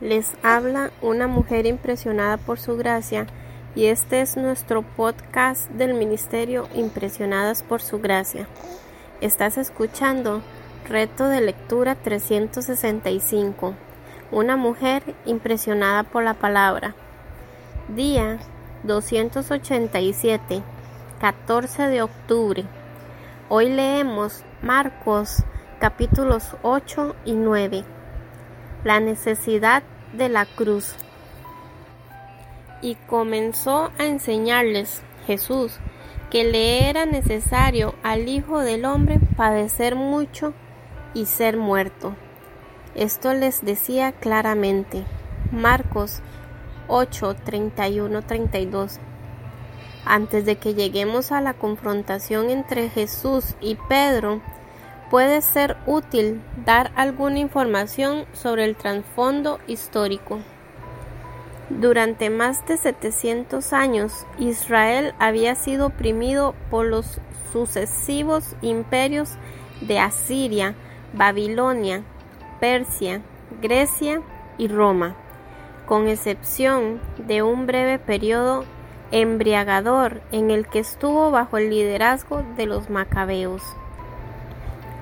Les habla una mujer impresionada por su gracia y este es nuestro podcast del Ministerio Impresionadas por su gracia. Estás escuchando Reto de Lectura 365. Una mujer impresionada por la palabra. Día 287, 14 de octubre. Hoy leemos Marcos capítulos 8 y 9 la necesidad de la cruz. Y comenzó a enseñarles Jesús que le era necesario al Hijo del Hombre padecer mucho y ser muerto. Esto les decía claramente. Marcos 8, 31, 32. Antes de que lleguemos a la confrontación entre Jesús y Pedro, puede ser útil dar alguna información sobre el trasfondo histórico. Durante más de 700 años, Israel había sido oprimido por los sucesivos imperios de Asiria, Babilonia, Persia, Grecia y Roma, con excepción de un breve periodo embriagador en el que estuvo bajo el liderazgo de los macabeos.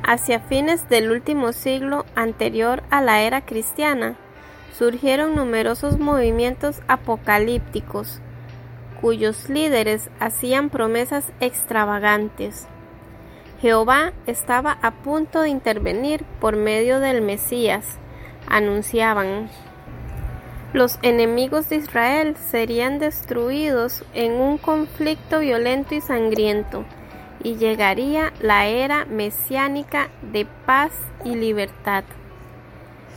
Hacia fines del último siglo anterior a la era cristiana, surgieron numerosos movimientos apocalípticos, cuyos líderes hacían promesas extravagantes. Jehová estaba a punto de intervenir por medio del Mesías, anunciaban. Los enemigos de Israel serían destruidos en un conflicto violento y sangriento y llegaría la era mesiánica de paz y libertad.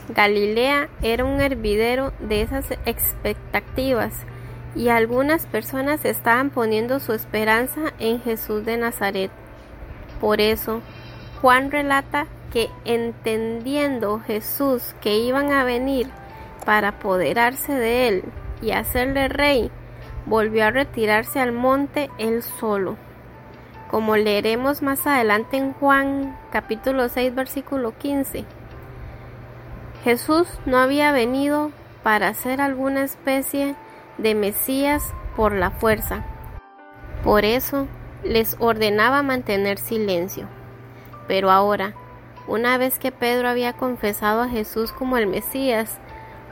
Galilea era un hervidero de esas expectativas y algunas personas estaban poniendo su esperanza en Jesús de Nazaret. Por eso, Juan relata que entendiendo Jesús que iban a venir para apoderarse de él y hacerle rey, volvió a retirarse al monte él solo como leeremos más adelante en Juan capítulo 6 versículo 15. Jesús no había venido para ser alguna especie de Mesías por la fuerza. Por eso les ordenaba mantener silencio. Pero ahora, una vez que Pedro había confesado a Jesús como el Mesías,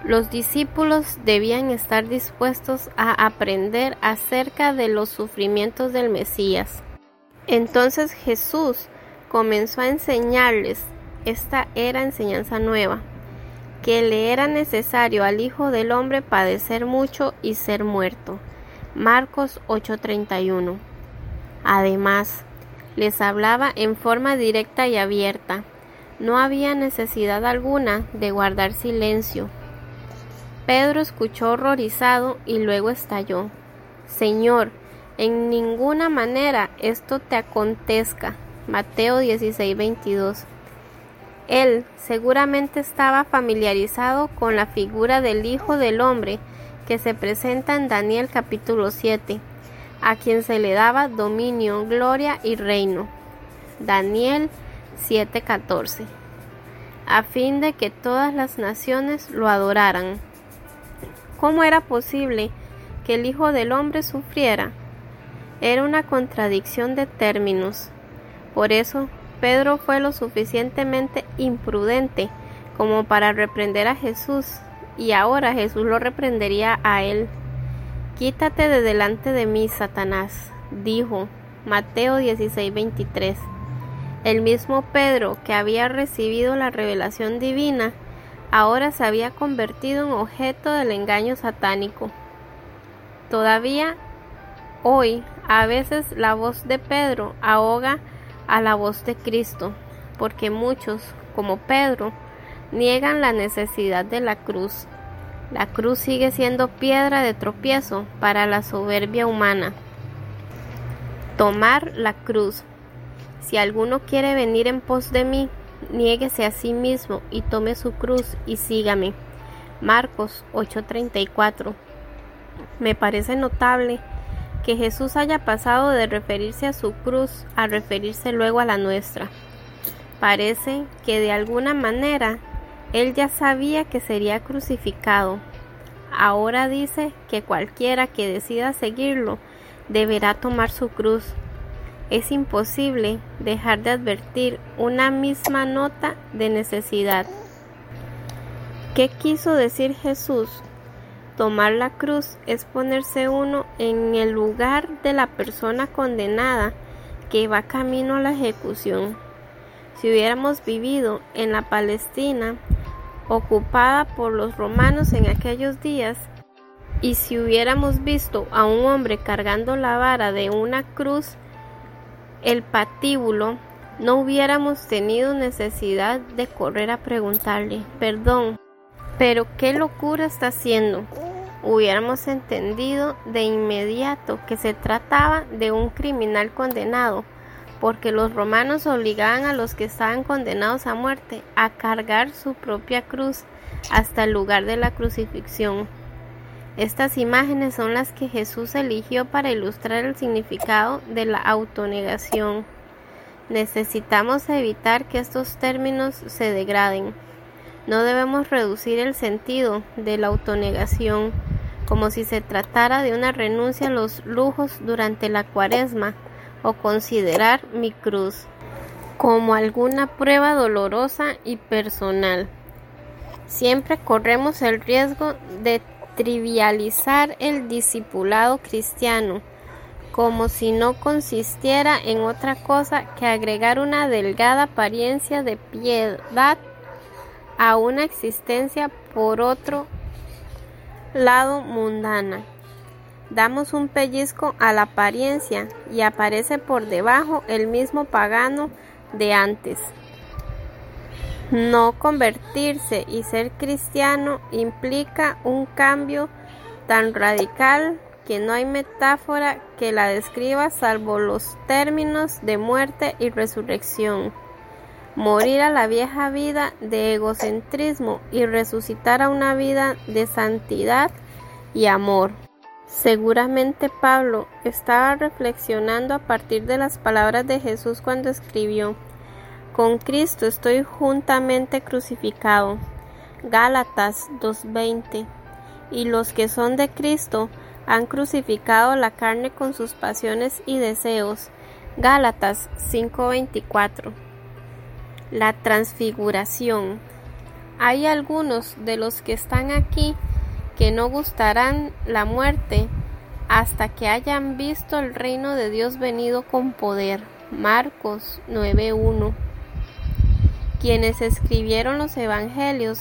los discípulos debían estar dispuestos a aprender acerca de los sufrimientos del Mesías. Entonces Jesús comenzó a enseñarles, esta era enseñanza nueva, que le era necesario al Hijo del Hombre padecer mucho y ser muerto. Marcos 8:31. Además, les hablaba en forma directa y abierta. No había necesidad alguna de guardar silencio. Pedro escuchó horrorizado y luego estalló. Señor, en ninguna manera esto te acontezca. Mateo 16, 22. Él seguramente estaba familiarizado con la figura del Hijo del Hombre que se presenta en Daniel capítulo 7, a quien se le daba dominio, gloria y reino. Daniel 7:14, a fin de que todas las naciones lo adoraran. ¿Cómo era posible que el Hijo del Hombre sufriera? Era una contradicción de términos. Por eso, Pedro fue lo suficientemente imprudente como para reprender a Jesús, y ahora Jesús lo reprendería a él. Quítate de delante de mí, Satanás, dijo Mateo 16:23. El mismo Pedro que había recibido la revelación divina, ahora se había convertido en objeto del engaño satánico. Todavía hoy a veces la voz de Pedro ahoga a la voz de Cristo, porque muchos, como Pedro, niegan la necesidad de la cruz. La cruz sigue siendo piedra de tropiezo para la soberbia humana. Tomar la cruz. Si alguno quiere venir en pos de mí, niéguese a sí mismo y tome su cruz y sígame. Marcos 8:34. Me parece notable que Jesús haya pasado de referirse a su cruz a referirse luego a la nuestra. Parece que de alguna manera Él ya sabía que sería crucificado. Ahora dice que cualquiera que decida seguirlo deberá tomar su cruz. Es imposible dejar de advertir una misma nota de necesidad. ¿Qué quiso decir Jesús? Tomar la cruz es ponerse uno en el lugar de la persona condenada que va camino a la ejecución. Si hubiéramos vivido en la Palestina ocupada por los romanos en aquellos días, y si hubiéramos visto a un hombre cargando la vara de una cruz, el patíbulo, no hubiéramos tenido necesidad de correr a preguntarle, perdón, pero qué locura está haciendo hubiéramos entendido de inmediato que se trataba de un criminal condenado, porque los romanos obligaban a los que estaban condenados a muerte a cargar su propia cruz hasta el lugar de la crucifixión. Estas imágenes son las que Jesús eligió para ilustrar el significado de la autonegación. Necesitamos evitar que estos términos se degraden. No debemos reducir el sentido de la autonegación como si se tratara de una renuncia a los lujos durante la cuaresma o considerar mi cruz como alguna prueba dolorosa y personal. Siempre corremos el riesgo de trivializar el discipulado cristiano como si no consistiera en otra cosa que agregar una delgada apariencia de piedad a una existencia por otro lado mundana. Damos un pellizco a la apariencia y aparece por debajo el mismo pagano de antes. No convertirse y ser cristiano implica un cambio tan radical que no hay metáfora que la describa salvo los términos de muerte y resurrección morir a la vieja vida de egocentrismo y resucitar a una vida de santidad y amor. Seguramente Pablo estaba reflexionando a partir de las palabras de Jesús cuando escribió, Con Cristo estoy juntamente crucificado. Gálatas 2.20. Y los que son de Cristo han crucificado la carne con sus pasiones y deseos. Gálatas 5.24 la transfiguración. Hay algunos de los que están aquí que no gustarán la muerte hasta que hayan visto el reino de Dios venido con poder. Marcos 9.1. Quienes escribieron los evangelios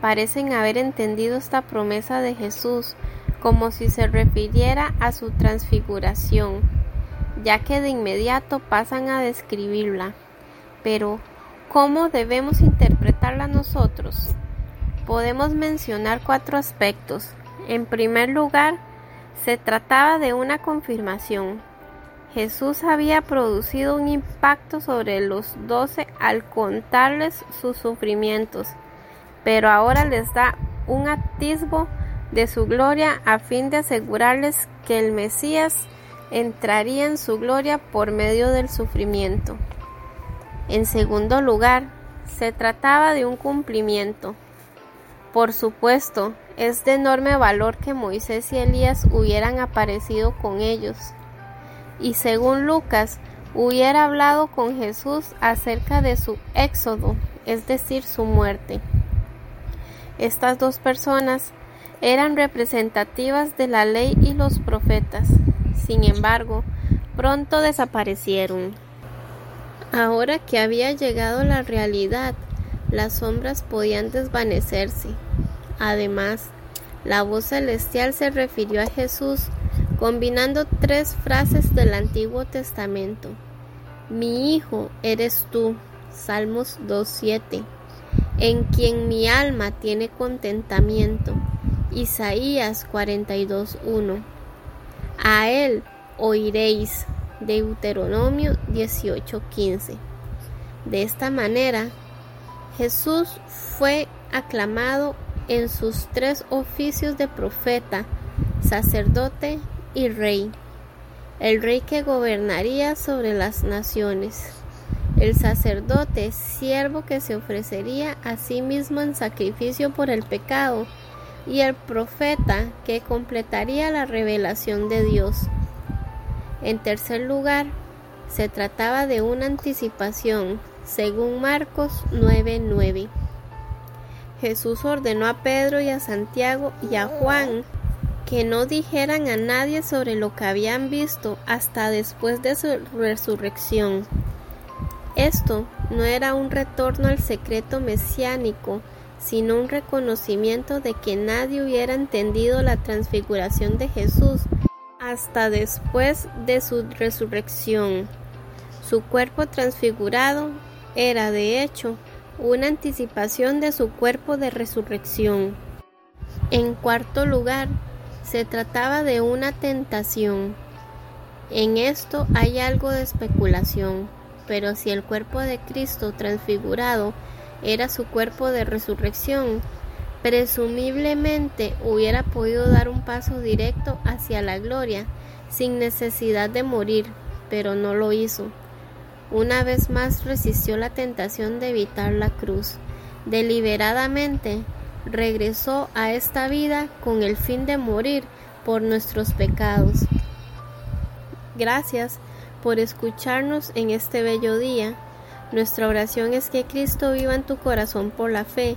parecen haber entendido esta promesa de Jesús como si se refiriera a su transfiguración, ya que de inmediato pasan a describirla. Pero, ¿Cómo debemos interpretarla nosotros? Podemos mencionar cuatro aspectos. En primer lugar, se trataba de una confirmación. Jesús había producido un impacto sobre los doce al contarles sus sufrimientos, pero ahora les da un atisbo de su gloria a fin de asegurarles que el Mesías entraría en su gloria por medio del sufrimiento. En segundo lugar, se trataba de un cumplimiento. Por supuesto, es de enorme valor que Moisés y Elías hubieran aparecido con ellos. Y según Lucas, hubiera hablado con Jesús acerca de su éxodo, es decir, su muerte. Estas dos personas eran representativas de la ley y los profetas. Sin embargo, pronto desaparecieron. Ahora que había llegado la realidad, las sombras podían desvanecerse. Además, la voz celestial se refirió a Jesús combinando tres frases del Antiguo Testamento. Mi Hijo eres tú, Salmos 2.7, en quien mi alma tiene contentamiento, Isaías 42.1. A Él oiréis, Deuteronomio 18:15. De esta manera, Jesús fue aclamado en sus tres oficios de profeta, sacerdote y rey, el rey que gobernaría sobre las naciones. el sacerdote, siervo que se ofrecería a sí mismo en sacrificio por el pecado, y el profeta que completaría la revelación de Dios. En tercer lugar, se trataba de una anticipación, según Marcos 9:9. Jesús ordenó a Pedro y a Santiago y a Juan que no dijeran a nadie sobre lo que habían visto hasta después de su resurrección. Esto no era un retorno al secreto mesiánico, sino un reconocimiento de que nadie hubiera entendido la transfiguración de Jesús hasta después de su resurrección. Su cuerpo transfigurado era, de hecho, una anticipación de su cuerpo de resurrección. En cuarto lugar, se trataba de una tentación. En esto hay algo de especulación, pero si el cuerpo de Cristo transfigurado era su cuerpo de resurrección, presumiblemente hubiera podido dar un paso directo hacia la gloria sin necesidad de morir, pero no lo hizo. Una vez más resistió la tentación de evitar la cruz. Deliberadamente regresó a esta vida con el fin de morir por nuestros pecados. Gracias por escucharnos en este bello día. Nuestra oración es que Cristo viva en tu corazón por la fe